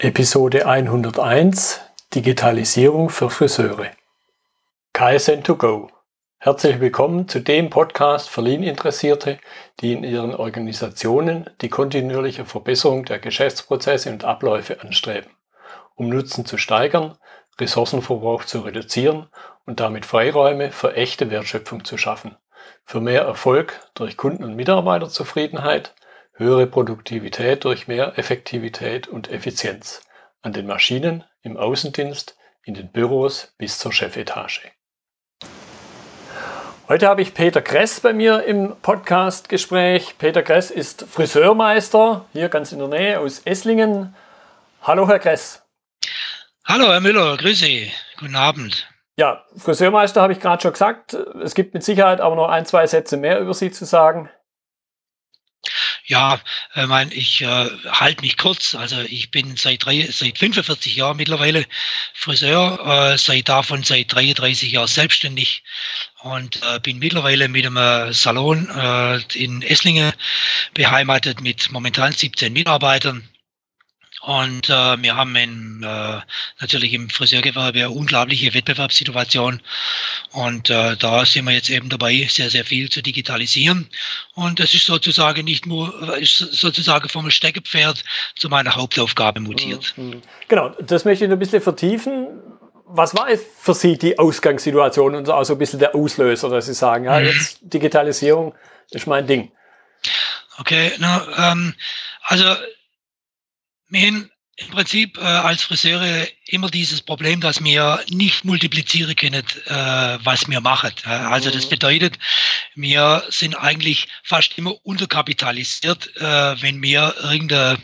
Episode 101 Digitalisierung für Friseure. KSN2Go. Herzlich willkommen zu dem Podcast für Lean-Interessierte, die in ihren Organisationen die kontinuierliche Verbesserung der Geschäftsprozesse und Abläufe anstreben, um Nutzen zu steigern, Ressourcenverbrauch zu reduzieren und damit Freiräume für echte Wertschöpfung zu schaffen, für mehr Erfolg durch Kunden- und Mitarbeiterzufriedenheit, höhere Produktivität durch mehr Effektivität und Effizienz an den Maschinen, im Außendienst, in den Büros bis zur Chefetage. Heute habe ich Peter Gress bei mir im Podcastgespräch. Peter Gress ist Friseurmeister hier ganz in der Nähe aus Esslingen. Hallo, Herr Gress. Hallo, Herr Müller, grüße. Guten Abend. Ja, Friseurmeister habe ich gerade schon gesagt. Es gibt mit Sicherheit aber noch ein, zwei Sätze mehr über Sie zu sagen. Ja, ich meine, ich äh, halte mich kurz. Also ich bin seit drei, seit 45 Jahren mittlerweile Friseur, äh, seit davon seit 33 Jahren selbstständig und äh, bin mittlerweile mit einem Salon äh, in Esslingen beheimatet mit momentan 17 Mitarbeitern. Und äh, wir haben in, äh, natürlich im Friseurgewerbe eine unglaubliche Wettbewerbssituation. Und äh, da sind wir jetzt eben dabei, sehr, sehr viel zu digitalisieren. Und das ist sozusagen nicht nur, ist sozusagen vom Steckepferd zu meiner Hauptaufgabe mutiert. Mhm. Genau, das möchte ich noch ein bisschen vertiefen. Was war für Sie die Ausgangssituation und auch so ein bisschen der Auslöser, dass Sie sagen, ja, mhm. jetzt Digitalisierung ist mein Ding? Okay, na, ähm, also haben im Prinzip äh, als Friseure immer dieses Problem, dass wir nicht multiplizieren können, äh, was wir machen. Also das mhm. bedeutet, wir sind eigentlich fast immer unterkapitalisiert, äh, wenn wir irgendeine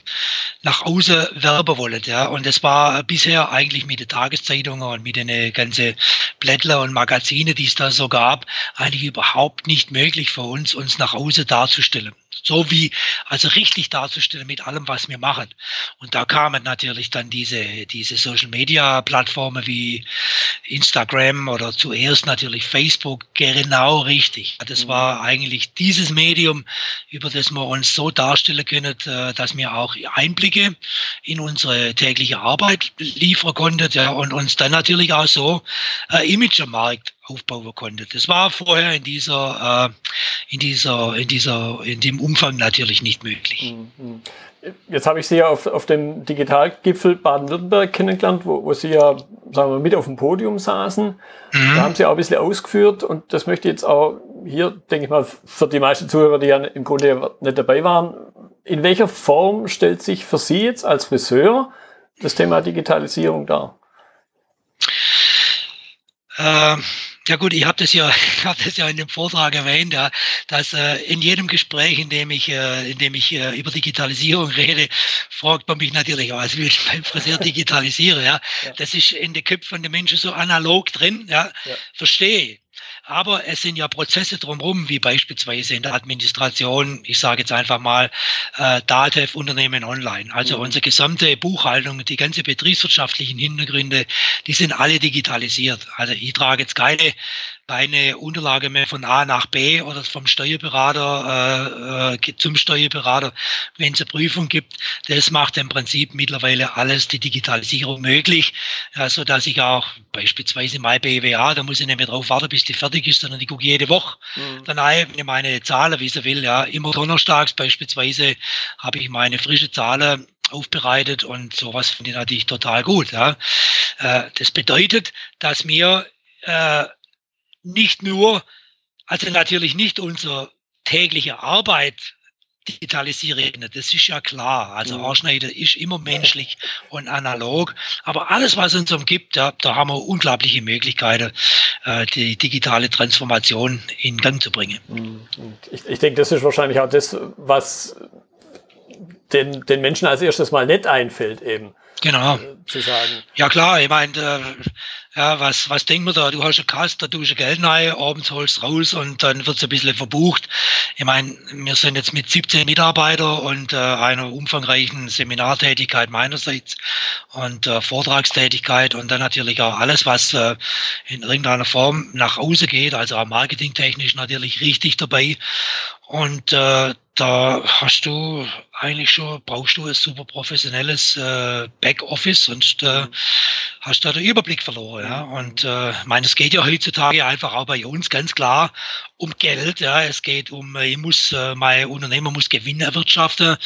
nach außen werben wollen. Ja. Und das war bisher eigentlich mit den Tageszeitungen und mit den ganzen Blättler und Magazine, die es da so gab, eigentlich überhaupt nicht möglich für uns, uns nach außen darzustellen so wie also richtig darzustellen mit allem, was wir machen. Und da kamen natürlich dann diese, diese Social Media Plattformen wie Instagram oder zuerst natürlich Facebook genau richtig. Das mhm. war eigentlich dieses Medium, über das wir uns so darstellen können, äh, dass wir auch Einblicke in unsere tägliche Arbeit liefern konnten ja, und uns dann natürlich auch so äh, Image am Markt aufbauen konnte. Das war vorher in dieser, äh, in dieser, in dieser, in dem Umfang natürlich nicht möglich. Mhm. Jetzt habe ich Sie ja auf, auf dem Digitalgipfel Baden-Württemberg kennengelernt, wo, wo Sie ja, sagen wir, mit auf dem Podium saßen. Mhm. Da haben Sie auch ein bisschen ausgeführt und das möchte ich jetzt auch hier, denke ich mal, für die meisten Zuhörer, die ja im Grunde nicht dabei waren, in welcher Form stellt sich für Sie jetzt als Friseur das Thema Digitalisierung dar? Ähm ja gut, ich habe das ja, ich habe das ja in dem Vortrag erwähnt, ja, dass äh, in jedem Gespräch, in dem ich, äh, in dem ich äh, über Digitalisierung rede, fragt man mich natürlich, was will ich beim Friseur digitalisieren? Ja? ja. Das ist in den Köpfen der Menschen so analog drin, ja, ja. verstehe. Aber es sind ja Prozesse drumherum, wie beispielsweise in der Administration, ich sage jetzt einfach mal äh, DATEV Unternehmen Online. Also mhm. unsere gesamte Buchhaltung, die ganze betriebswirtschaftlichen Hintergründe, die sind alle digitalisiert. Also ich trage jetzt keine keine Unterlage mehr von A nach B oder vom Steuerberater äh, äh, zum Steuerberater, wenn es eine Prüfung gibt. Das macht im Prinzip mittlerweile alles die Digitalisierung möglich, ja, so dass ich auch beispielsweise mein BWA, da muss ich nicht mehr drauf warten, bis die fertig ist, sondern ich gucke jede Woche mhm. dann wenn ich meine Zahlen, wie sie will, ja, immer donnerstags beispielsweise habe ich meine frische Zahlen aufbereitet und sowas finde ich natürlich total gut. Ja. Äh, das bedeutet, dass mir äh, nicht nur, also natürlich nicht unsere tägliche Arbeit digitalisieren, das ist ja klar. Also mhm. Ist immer menschlich und analog. Aber alles, was uns umgibt, ja, da haben wir unglaubliche Möglichkeiten, äh, die digitale Transformation in Gang zu bringen. Mhm. Ich, ich denke, das ist wahrscheinlich auch das, was den, den Menschen als erstes mal nicht einfällt eben. Genau. Zu sagen. Ja klar, ich meine, äh, ja, was, was denkt man da? Du hast eine Kasse, da tust du Geld rein, abends holst raus und dann wird's ein bisschen verbucht. Ich meine, wir sind jetzt mit 17 Mitarbeitern und äh, einer umfangreichen Seminartätigkeit meinerseits und äh, Vortragstätigkeit und dann natürlich auch alles, was äh, in irgendeiner Form nach außen geht, also auch marketingtechnisch natürlich richtig dabei. Und äh, da hast du eigentlich schon, brauchst du ein super professionelles äh, Backoffice, sonst äh, hast du da den Überblick verloren. Ja? Und äh, meine, es geht ja heutzutage einfach auch bei uns ganz klar um Geld. Ja, es geht um, ich muss, äh, mein Unternehmer muss Gewinn erwirtschaften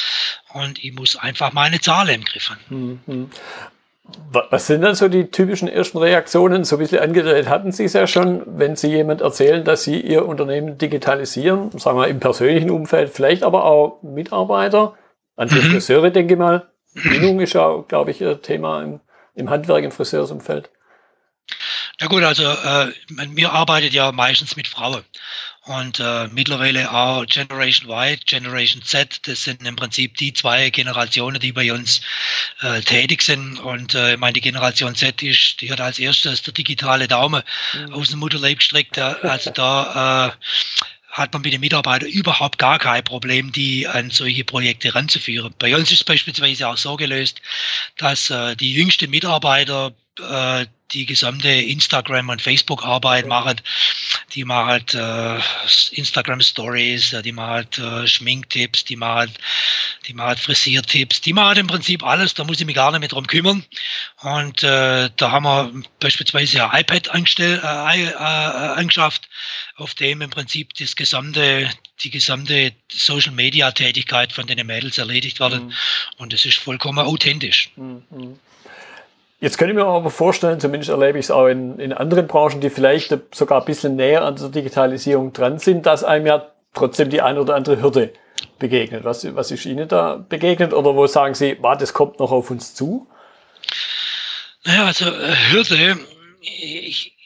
und ich muss einfach meine Zahlen im Griff haben. Was sind dann so die typischen ersten Reaktionen? So ein bisschen angedeutet hatten Sie es ja schon, wenn Sie jemand erzählen, dass Sie Ihr Unternehmen digitalisieren, sagen wir im persönlichen Umfeld, vielleicht aber auch Mitarbeiter, an die mhm. Friseure, denke ich mal. Bindung ist ja, glaube ich, Thema im, im Handwerk, im Friseursumfeld. Ja gut, also äh, wir arbeitet ja meistens mit Frauen und äh, mittlerweile auch Generation Y, Generation Z, das sind im Prinzip die zwei Generationen, die bei uns äh, tätig sind. Und äh, ich meine, die Generation Z ist, die hat als erstes der digitale Daumen mhm. aus dem Mutterleib gestreckt. Also da äh, hat man mit den Mitarbeitern überhaupt gar kein Problem, die an solche Projekte ranzuführen. Bei uns ist es beispielsweise auch so gelöst, dass äh, die jüngsten Mitarbeiter äh, die gesamte Instagram- und Facebook-Arbeit machen. Die machen halt, äh, Instagram-Stories, die machen halt äh, Schminktipps, die machen, die machen halt Frisiertipps, die machen im Prinzip alles, da muss ich mich gar nicht mehr drum kümmern. Und äh, da haben wir beispielsweise ein iPad angestellt, äh, äh, angeschafft, auf dem im Prinzip das gesamte, die gesamte Social-Media-Tätigkeit von den Mädels erledigt wird. Mhm. Und das ist vollkommen authentisch. Mhm. Jetzt könnte ich mir aber vorstellen, zumindest erlebe ich es auch in, in anderen Branchen, die vielleicht sogar ein bisschen näher an der Digitalisierung dran sind, dass einem ja trotzdem die eine oder andere Hürde begegnet. Was, was ist Ihnen da begegnet? Oder wo sagen Sie, wow, das kommt noch auf uns zu? Naja, also äh, Hürde, ich,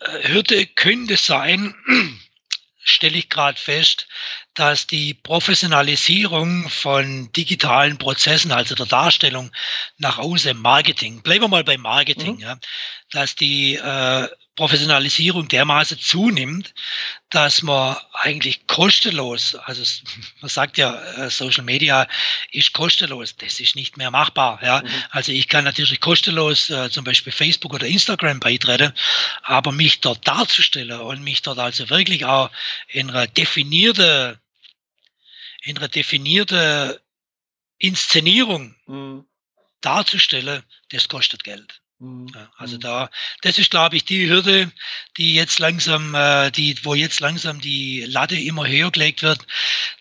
äh, Hürde könnte sein, stelle ich gerade fest, dass die Professionalisierung von digitalen Prozessen, also der Darstellung nach außen, Marketing, bleiben wir mal beim Marketing, mhm. ja, dass die äh, Professionalisierung dermaßen zunimmt, dass man eigentlich kostenlos, also man sagt ja, äh, Social Media ist kostenlos, das ist nicht mehr machbar. Ja? Mhm. Also ich kann natürlich kostenlos äh, zum Beispiel Facebook oder Instagram beitreten, aber mich dort darzustellen und mich dort also wirklich auch in einer definierte, in einer definierte Inszenierung mhm. darzustellen, das kostet Geld. Mhm. Ja, also mhm. da, das ist, glaube ich, die Hürde, die jetzt langsam, äh, die, wo jetzt langsam die Latte immer höher gelegt wird,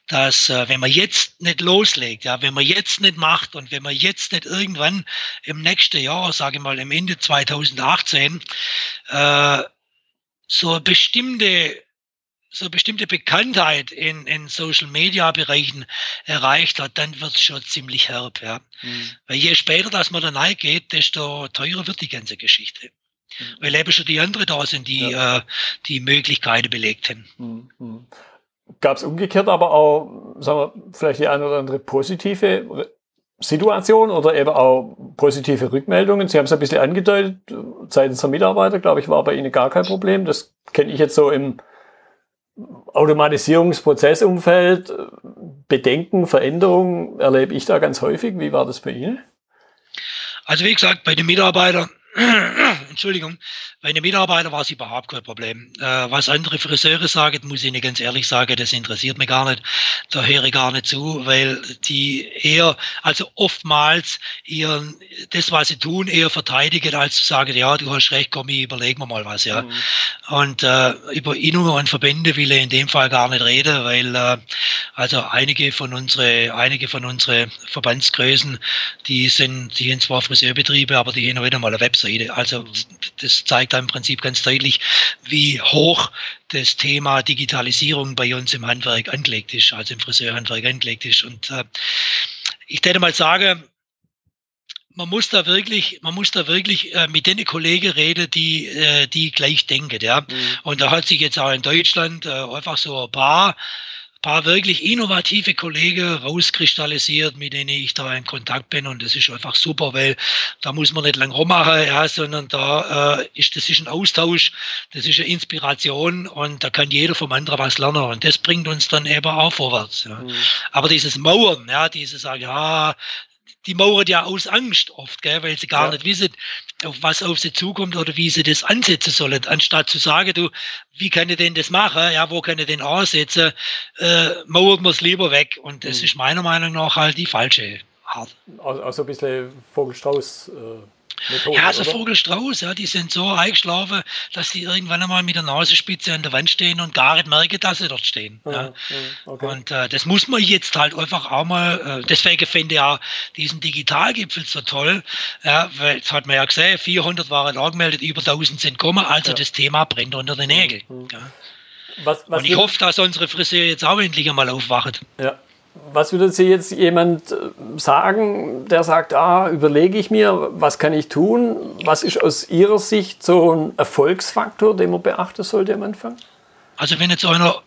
dass äh, wenn man jetzt nicht loslegt, ja, wenn man jetzt nicht macht und wenn man jetzt nicht irgendwann im nächsten Jahr, sage ich mal, im Ende 2018, äh, so bestimmte so bestimmte Bekanntheit in, in Social Media Bereichen erreicht hat, dann wird es schon ziemlich herb, ja. Mhm. Weil je später das man dann reingeht, desto teurer wird die ganze Geschichte. Mhm. Weil eben schon die anderen da sind, die ja. äh, die Möglichkeiten belegt haben. Mhm. Gab es umgekehrt aber auch, sagen wir, vielleicht die eine oder andere positive Situation oder eben auch positive Rückmeldungen? Sie haben es ein bisschen angedeutet, seitens der Mitarbeiter, glaube ich, war bei Ihnen gar kein Problem. Das kenne ich jetzt so im Automatisierungsprozessumfeld, Bedenken, Veränderungen erlebe ich da ganz häufig. Wie war das bei Ihnen? Also wie gesagt, bei den Mitarbeitern Entschuldigung, bei den Mitarbeitern war es überhaupt kein Problem. Äh, was andere Friseure sagen, muss ich Ihnen ganz ehrlich sagen, das interessiert mich gar nicht. Da höre ich gar nicht zu, weil die eher, also oftmals ihren, das, was sie tun, eher verteidigen, als zu sagen, ja, du hast recht, komm, ich überlege mir mal was, ja. Mhm. Und äh, über Innungen und Verbände will ich in dem Fall gar nicht reden, weil äh, also einige von unsere, einige von unsere Verbandsgrößen, die sind, die sind zwar Friseurbetriebe, aber die haben wieder mal eine Webseite. Also das zeigt im Prinzip ganz deutlich, wie hoch das Thema Digitalisierung bei uns im Handwerk angelegt ist, also im Friseurhandwerk angelegt ist. Und äh, ich würde mal sagen, man muss da wirklich, man muss da wirklich äh, mit den Kollegen reden, die, äh, die gleich denken, ja. Mhm. Und da hat sich jetzt auch in Deutschland äh, einfach so ein paar paar wirklich innovative Kollegen rauskristallisiert, mit denen ich da in Kontakt bin. Und das ist einfach super, weil da muss man nicht lang rummachen, ja, sondern da äh, ist das ist ein Austausch, das ist eine Inspiration und da kann jeder vom anderen was lernen. Und das bringt uns dann eben auch vorwärts. Ja. Mhm. Aber dieses Mauern, ja, dieses sagen, ja, die mauern ja aus Angst oft, gell, weil sie gar ja. nicht wissen, auf was auf sie zukommt oder wie sie das ansetzen sollen, anstatt zu sagen, du, wie kann ich denn das machen, ja, wo kann ich denn ansetzen, äh, mauert man es lieber weg. Und das mhm. ist meiner Meinung nach halt die falsche Art. Also, also ein bisschen Vogelstrauß. Äh Methode, ja, so Vogelstrauß, ja, die sind so eingeschlafen, dass sie irgendwann einmal mit der Nasenspitze an der Wand stehen und gar nicht merken, dass sie dort stehen. Ja, ja. Okay. Und äh, das muss man jetzt halt einfach auch mal, äh, deswegen finde ich auch diesen Digitalgipfel so toll, ja, weil, das hat man ja gesehen, 400 waren angemeldet, über 1000 sind gekommen, also ja. das Thema brennt unter den Nägeln. Mhm. Ja. Was, was und ich hoffe, dass unsere Friseur jetzt auch endlich einmal aufwacht. Ja, was würde Sie jetzt jemand äh, sagen, der sagt, ah, überlege ich mir, was kann ich tun? Was ist aus Ihrer Sicht so ein Erfolgsfaktor, den man beachten sollte am Anfang? Also wenn jetzt einer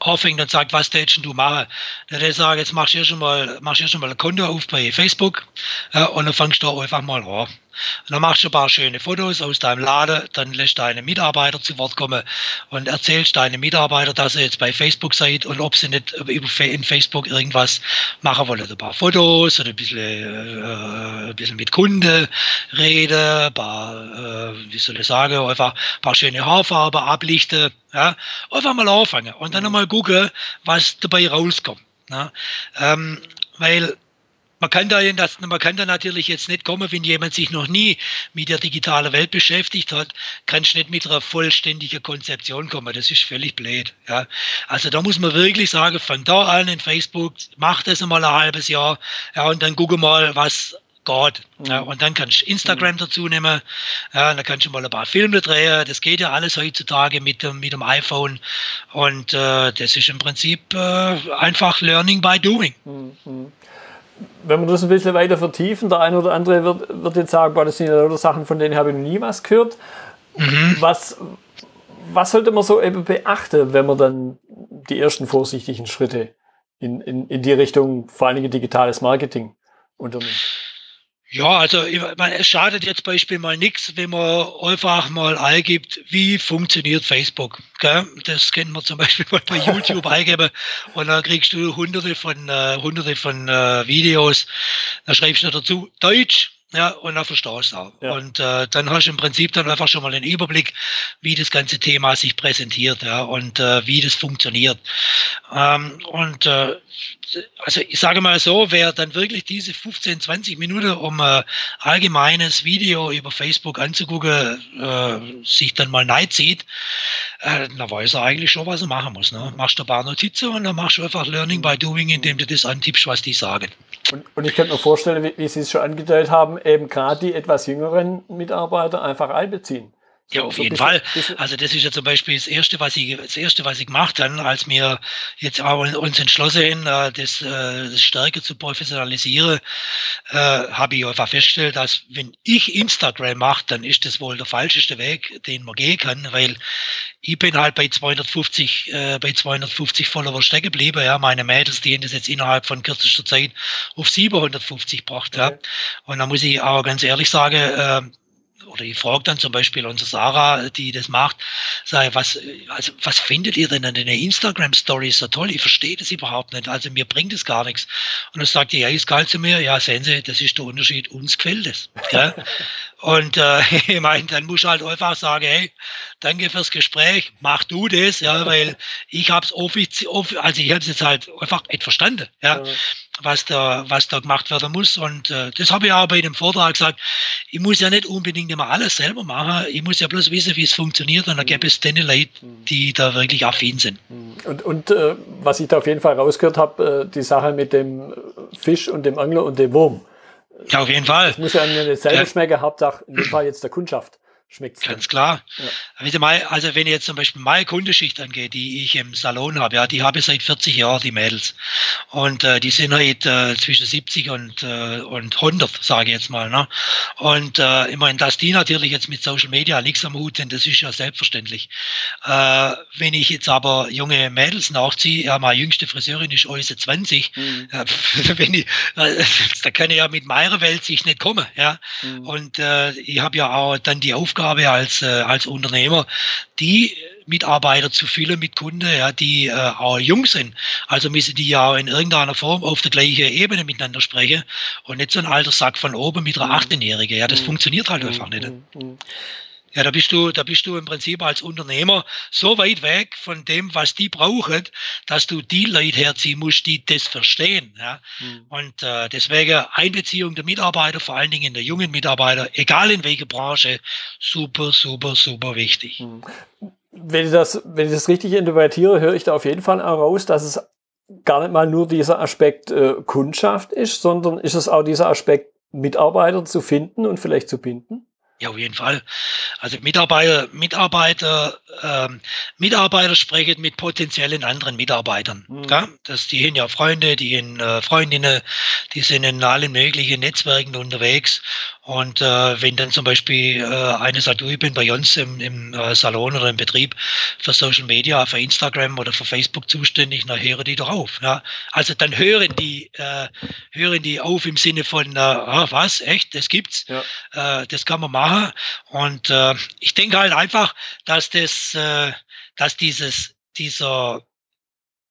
anfängt und sagt, was tätst du machen? Dann würde ich sagen, jetzt machst du schon mal, machst du schon mal ein Konto auf bei Facebook ja, und dann fängst du einfach mal an. Dann machst du ein paar schöne Fotos aus deinem Laden, dann lässt deine Mitarbeiter zu Wort kommen und erzählst deine Mitarbeiter, dass ihr jetzt bei Facebook seid und ob sie nicht in Facebook irgendwas machen wollen. Ein paar Fotos oder ein bisschen, äh, ein bisschen mit Kunden reden, ein paar, äh, wie soll ich sagen, einfach ein paar schöne Haarfarben ablichten. Ja? Einfach mal anfangen und dann nochmal gucken, was dabei rauskommt. Ja? Ähm, weil man kann, da, man kann da natürlich jetzt nicht kommen, wenn jemand sich noch nie mit der digitalen Welt beschäftigt hat, kannst nicht mit einer vollständigen Konzeption kommen. Das ist völlig blöd. Ja. Also da muss man wirklich sagen, fang da an in Facebook, mach das einmal ein halbes Jahr ja, und dann gucke mal, was geht. Ja, mhm. und dann kannst du Instagram mhm. dazu nehmen, ja, dann kannst du mal ein paar Filme drehen. Das geht ja alles heutzutage mit dem, mit dem iPhone. Und äh, das ist im Prinzip äh, einfach Learning by Doing. Mhm wenn wir das ein bisschen weiter vertiefen, der eine oder andere wird, wird jetzt sagen, boah, das sind ja lauter Sachen, von denen habe ich noch nie was gehört. Mhm. Was, was sollte man so eben beachten, wenn man dann die ersten vorsichtigen Schritte in, in, in die Richtung, vor allen Dingen digitales Marketing unternimmt? Ja, also meine, es schadet jetzt Beispiel mal nichts, wenn man einfach mal eingibt, wie funktioniert Facebook. Gell? Das kennen wir zum Beispiel mal bei YouTube eingeben und dann kriegst du hunderte von äh, hunderte von äh, Videos. Da schreibst du dazu Deutsch, ja, und dann verstehst du auch. Ja. Und äh, dann hast du im Prinzip dann einfach schon mal einen Überblick, wie das ganze Thema sich präsentiert, ja, und äh, wie das funktioniert. Ähm, und äh, also ich sage mal so, wer dann wirklich diese 15, 20 Minuten, um äh, allgemeines Video über Facebook anzugucken, äh, sich dann mal neid sieht, äh, dann weiß er eigentlich schon, was er machen muss. Ne? Machst du ein paar Notizen und dann machst du einfach Learning by Doing, indem du das antippst, was die sagen. Und, und ich könnte mir vorstellen, wie, wie Sie es schon angedeutet haben, eben gerade die etwas jüngeren Mitarbeiter einfach einbeziehen. Ja, auf so jeden bisschen, Fall. Bisschen. Also das ist ja zum Beispiel das erste, was ich das erste, was ich gemacht habe, als wir jetzt auch uns entschlossen äh, das, äh, das stärker zu professionalisieren, äh, habe ich einfach festgestellt, dass wenn ich Instagram mache, dann ist das wohl der falscheste Weg, den man gehen kann, weil ich bin halt bei 250 äh, bei 250 Follower stecken geblieben. Ja, meine Mädels, die haben das jetzt innerhalb von kürzester Zeit auf 750 gebracht. Okay. Ja. Und da muss ich auch ganz ehrlich sagen, äh, oder ich frage dann zum Beispiel unsere Sarah, die das macht, sage, was, also, was findet ihr denn an den Instagram-Stories so toll? Ich verstehe das überhaupt nicht. Also mir bringt es gar nichts. Und dann sagt die, ja, ist geil zu mir, ja, sehen Sie, das ist der Unterschied, uns gefällt es. Und äh, ich meine, dann muss ich halt einfach sagen, hey, danke fürs Gespräch, mach du das, ja, weil ich habe es offiziell, also ich habe es jetzt halt einfach nicht verstanden, ja, ja, was da, was da gemacht werden muss. Und äh, das habe ich auch bei dem Vortrag gesagt. Ich muss ja nicht unbedingt immer alles selber machen. Ich muss ja bloß wissen, wie es funktioniert. Und dann gibt es dann Leute, die da wirklich affin sind. Und, und äh, was ich da auf jeden Fall rausgehört habe, äh, die Sache mit dem Fisch und dem Angler und dem Wurm. Ja, auf jeden Fall. Es muss ja nicht selber ja. schmecken, Hauptsache in dem Fall jetzt der Kundschaft schmeckt Ganz klar. Ja. Mal, also wenn ich jetzt zum Beispiel meine Kundenschicht angeht, die ich im Salon habe, ja, die habe ich seit 40 Jahren, die Mädels. Und äh, die sind halt äh, zwischen 70 und, äh, und 100, sage ich jetzt mal. Ne? Und äh, ich meine, dass die natürlich jetzt mit Social Media nichts am Hut sind, das ist ja selbstverständlich. Äh, wenn ich jetzt aber junge Mädels nachziehe, ja, meine jüngste Friseurin ist äußerst 20, mhm. äh, wenn ich, äh, da kann ich ja mit meiner Welt sich nicht kommen. Ja? Mhm. Und äh, ich habe ja auch dann die Aufgabe, Aufgabe als, äh, als Unternehmer, die Mitarbeiter zu füllen mit Kunden, ja, die äh, auch jung sind. Also müssen die ja in irgendeiner Form auf der gleichen Ebene miteinander sprechen und nicht so ein alter Sack von oben mit einer 18-Jährigen. Ja, das mhm. funktioniert halt einfach nicht. Ja, da bist du, da bist du im Prinzip als Unternehmer so weit weg von dem, was die brauchen, dass du die Leute herziehen musst, die das verstehen. Ja? Mhm. Und äh, deswegen Einbeziehung der Mitarbeiter, vor allen Dingen der jungen Mitarbeiter, egal in welcher Branche, super, super, super wichtig. Mhm. Wenn ich das, wenn ich das richtig interpretiere, höre ich da auf jeden Fall heraus, dass es gar nicht mal nur dieser Aspekt äh, Kundschaft ist, sondern ist es auch dieser Aspekt Mitarbeiter zu finden und vielleicht zu binden? Ja, auf jeden Fall. Also Mitarbeiter, Mitarbeiter, ähm, Mitarbeiter sprechen mit potenziellen anderen Mitarbeitern. Mhm. Ja? Das, die haben ja Freunde, die haben äh, Freundinnen, die sind in allen möglichen Netzwerken unterwegs. Und äh, wenn dann zum Beispiel äh, eine sagt, du, ich bin bei uns im, im äh, Salon oder im Betrieb für Social Media, für Instagram oder für Facebook zuständig, na hören die doch auf. Ja? Also dann hören die, äh, hören die auf im Sinne von, äh, ah, was, echt, das gibt's, ja. äh, das kann man machen machen. Und äh, ich denke halt einfach, dass das, äh, dass dieses, dieser,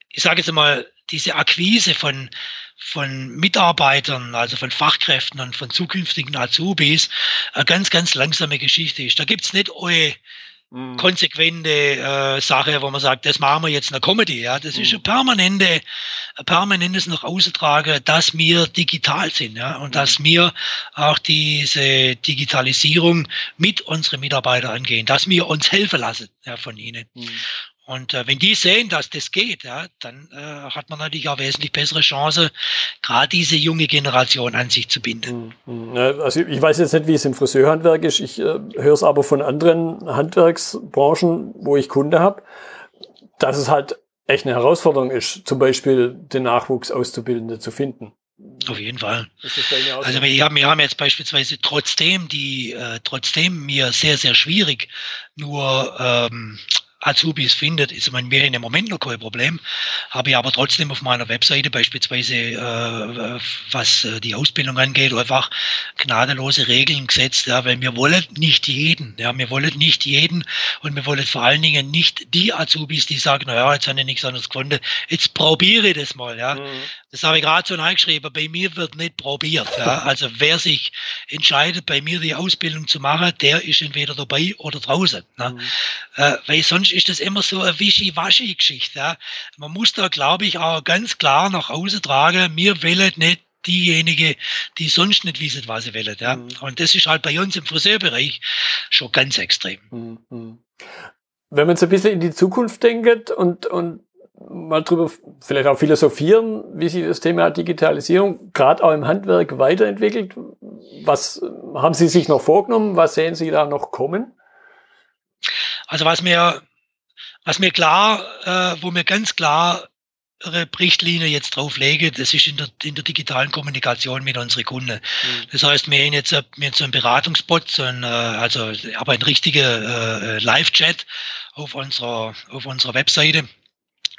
ich sage jetzt mal, diese Akquise von, von Mitarbeitern, also von Fachkräften und von zukünftigen Azubis, eine ganz, ganz langsame Geschichte ist. Da gibt's nicht eure mhm. konsequente äh, Sache, wo man sagt, das machen wir jetzt eine Comedy. Ja, das mhm. ist eine permanente, ein permanentes nach außen tragen, dass wir digital sind, ja, und mhm. dass wir auch diese Digitalisierung mit unseren Mitarbeitern angehen, dass wir uns helfen lassen ja, von ihnen. Mhm. Und äh, wenn die sehen, dass das geht, ja, dann äh, hat man natürlich auch wesentlich bessere Chance, gerade diese junge Generation an sich zu binden. Hm, hm. Also ich weiß jetzt nicht, wie es im Friseurhandwerk ist. Ich äh, höre es aber von anderen Handwerksbranchen, wo ich Kunde habe, dass es halt echt eine Herausforderung ist, zum Beispiel den Nachwuchs Auszubildende zu finden. Auf jeden Fall. Also wir haben, wir haben jetzt beispielsweise trotzdem die, äh, trotzdem mir sehr, sehr schwierig, nur ähm, Azubis findet, ist mein, mir im Moment noch kein Problem, habe ich aber trotzdem auf meiner Webseite beispielsweise, äh, was äh, die Ausbildung angeht, einfach gnadenlose Regeln gesetzt, ja, weil wir wollen nicht jeden, ja, wir wollen nicht jeden und wir wollen vor allen Dingen nicht die Azubis, die sagen, naja, jetzt habe ich nichts anderes gefunden, jetzt probiere ich das mal, ja. Mhm. Das habe ich gerade so eingeschrieben, bei mir wird nicht probiert, ja. Also wer sich entscheidet, bei mir die Ausbildung zu machen, der ist entweder dabei oder draußen, ne? Mhm. Äh, weil sonst ist das immer so eine Wischi-Waschi-Geschichte. Ja. Man muss da, glaube ich, auch ganz klar nach Hause tragen, wir wollen nicht diejenige, die sonst nicht wissen, was sie wollen. Ja. Mhm. Und das ist halt bei uns im Friseurbereich schon ganz extrem. Mhm. Wenn man so ein bisschen in die Zukunft denkt und, und mal drüber vielleicht auch philosophieren, wie sich das Thema Digitalisierung gerade auch im Handwerk weiterentwickelt. Was haben Sie sich noch vorgenommen? Was sehen Sie da noch kommen? Also was mir was mir klar, äh, wo mir ganz klar Richtlinie jetzt drauflege, das ist in der, in der digitalen Kommunikation mit unseren Kunden. Mhm. Das heißt, wir haben jetzt, wir haben so einen Beratungsbot, so ein, äh, also aber ein richtiger äh, Live-Chat auf unserer, auf unserer Webseite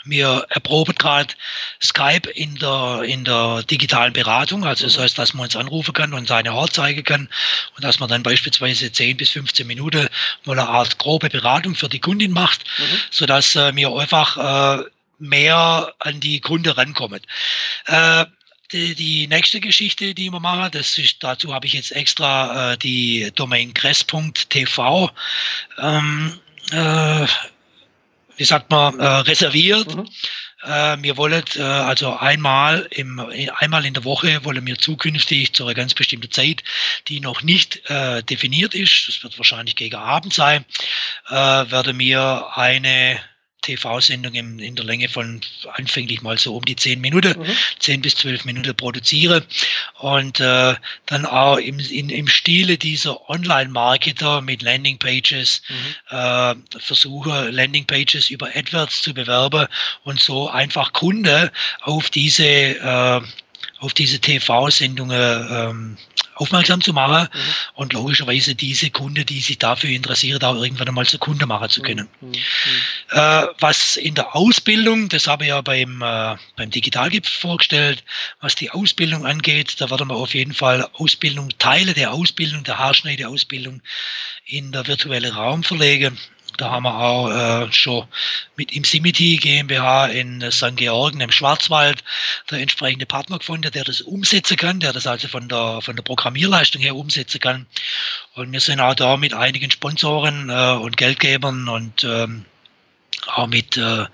wir erproben gerade Skype in der, in der digitalen Beratung. Also das heißt, dass man uns anrufen kann und seine Art zeigen kann und dass man dann beispielsweise 10 bis 15 Minuten mal eine Art grobe Beratung für die Kundin macht, mhm. sodass äh, wir einfach äh, mehr an die Kunde rankommen. Äh, die, die nächste Geschichte, die wir machen, das ist, dazu habe ich jetzt extra äh, die Domain kress.tv ähm, äh, wie sagt man, äh, reserviert. Mhm. Äh, wir wollen äh, also einmal im einmal in der Woche wollen wir zukünftig zu einer ganz bestimmten Zeit, die noch nicht äh, definiert ist, das wird wahrscheinlich gegen Abend sein, äh, werden wir eine TV-Sendung in, in, der Länge von anfänglich mal so um die zehn Minuten, mhm. zehn bis zwölf Minuten produziere und äh, dann auch im, in, im Stile dieser Online-Marketer mit Landing-Pages mhm. äh, versuche, Landing-Pages über AdWords zu bewerben und so einfach Kunde auf diese äh, auf diese TV-Sendungen ähm, aufmerksam zu machen mhm. und logischerweise diese Kunde, die sich dafür interessiert, auch irgendwann einmal zu Kunde machen zu können. Mhm. mhm. Äh, was in der Ausbildung, das habe ich ja beim, äh, beim Digitalgipfel vorgestellt, was die Ausbildung angeht, da werden wir auf jeden Fall Ausbildung, Teile der Ausbildung, der Haarschneideausbildung in der virtuelle Raum verlegen. Da haben wir auch äh, schon mit Imsimity GmbH in St. Georgen im Schwarzwald der entsprechende Partner gefunden, der das umsetzen kann, der das also von der, von der Programmierleistung her umsetzen kann. Und wir sind auch da mit einigen Sponsoren äh, und Geldgebern und ähm, auch mit, äh,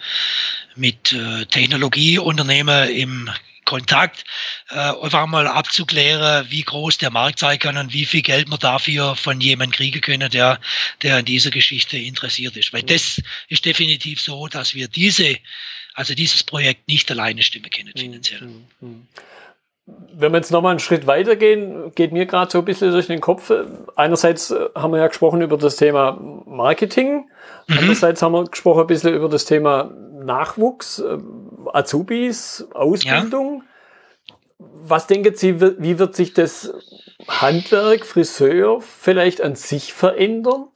mit äh, Technologieunternehmen im Kontakt, äh, einfach mal abzuklären, wie groß der Markt sein kann und wie viel Geld man dafür von jemandem kriegen können, der, der an dieser Geschichte interessiert ist. Weil das ist definitiv so, dass wir diese, also dieses Projekt nicht alleine stimmen können finanziell. Mhm. Wenn wir jetzt nochmal einen Schritt weitergehen, geht mir gerade so ein bisschen durch den Kopf. Einerseits äh, haben wir ja gesprochen über das Thema Marketing. Mhm. Andererseits haben wir gesprochen ein bisschen über das Thema Nachwuchs, äh, Azubis, Ausbildung. Ja. Was denken Sie, wie wird sich das Handwerk, Friseur vielleicht an sich verändern?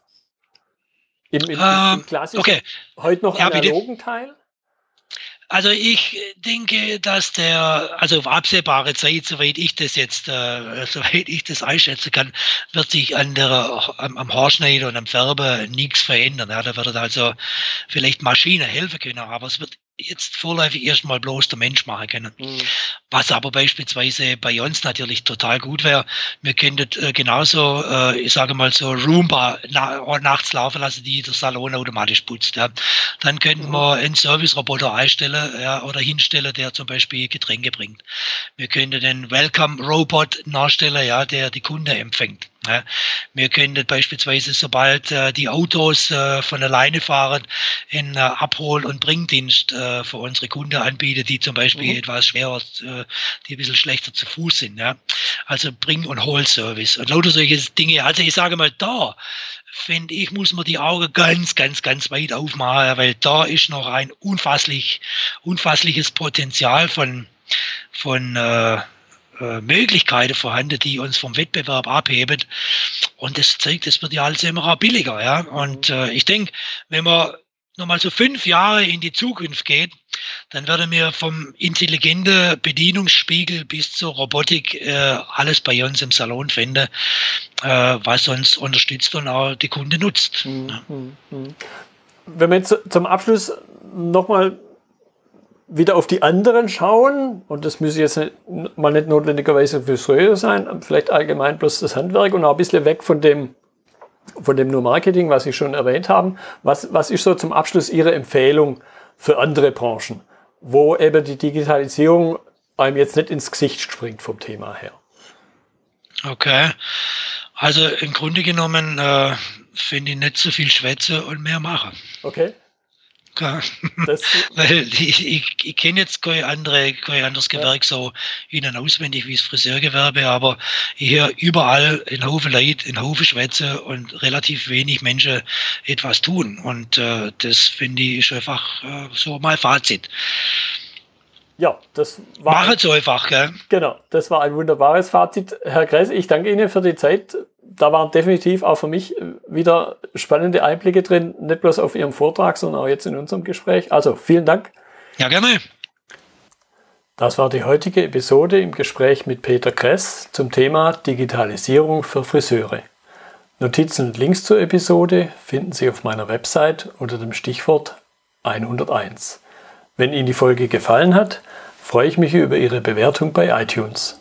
Im, im, im ähm, klassischen, okay. heute noch ja, analogen. Teil? Also ich denke, dass der, also auf absehbare Zeit, soweit ich das jetzt, äh, soweit ich das einschätzen kann, wird sich an der, am, am Haarschneider und am Färber nichts verändern. Ja, da wird also vielleicht Maschinen helfen können, aber es wird jetzt vorläufig erstmal bloß der Mensch machen können. Mhm. Was aber beispielsweise bei uns natürlich total gut wäre, wir könnten äh, genauso, äh, ich sage mal so Roomba na, nachts laufen lassen, die der Salon automatisch putzt. Ja. Dann könnten mhm. wir einen Service-Roboter einstellen ja, oder hinstellen, der zum Beispiel Getränke bringt. Wir könnten den Welcome-Robot nachstellen, ja, der die Kunde empfängt. Ja, wir können beispielsweise, sobald äh, die Autos äh, von alleine fahren, einen äh, Abhol- und Bringdienst für unsere Kunden anbieten, die zum Beispiel mhm. etwas schwerer, die ein bisschen schlechter zu Fuß sind. Ja? Also Bring- und Hol-Service und lauter solche Dinge. Also ich sage mal, da finde ich, muss man die Augen ganz, ganz, ganz weit aufmachen, weil da ist noch ein unfasslich, unfassliches Potenzial von, von äh, Möglichkeiten vorhanden, die uns vom Wettbewerb abheben. Und das zeigt, es wird ja alles immer billiger. Ja? Und äh, ich denke, wenn man nochmal so fünf Jahre in die Zukunft geht, dann werden wir vom intelligenten Bedienungsspiegel bis zur Robotik äh, alles bei uns im Salon finden, äh, was uns unterstützt und auch die Kunde nutzt. Mhm. Mhm. Wenn wir jetzt zum Abschluss nochmal wieder auf die anderen schauen, und das müsse jetzt nicht, mal nicht notwendigerweise Friseure sein, vielleicht allgemein bloß das Handwerk und auch ein bisschen weg von dem, von dem nur Marketing, was Sie schon erwähnt haben. Was, was ist so zum Abschluss Ihre Empfehlung für andere Branchen, wo eben die Digitalisierung einem jetzt nicht ins Gesicht springt vom Thema her? Okay. Also im Grunde genommen äh, finde ich nicht so viel Schwätze und mehr machen. Okay. Das, Weil ich, ich, ich kenne jetzt kein, andere, kein anderes Gewerk ja. so innen auswendig wie das Friseurgewerbe, aber ich höre überall in Haufen Leid, in Haufen Schwätze und relativ wenig Menschen etwas tun. Und äh, das finde ich einfach äh, so mal Fazit. Ja, das war. Mach es einfach, gell? Genau, das war ein wunderbares Fazit. Herr Kress, ich danke Ihnen für die Zeit da waren definitiv auch für mich äh, wieder spannende Einblicke drin, nicht bloß auf Ihrem Vortrag, sondern auch jetzt in unserem Gespräch. Also vielen Dank. Ja, gerne. Das war die heutige Episode im Gespräch mit Peter Kress zum Thema Digitalisierung für Friseure. Notizen und Links zur Episode finden Sie auf meiner Website unter dem Stichwort 101. Wenn Ihnen die Folge gefallen hat, freue ich mich über Ihre Bewertung bei iTunes.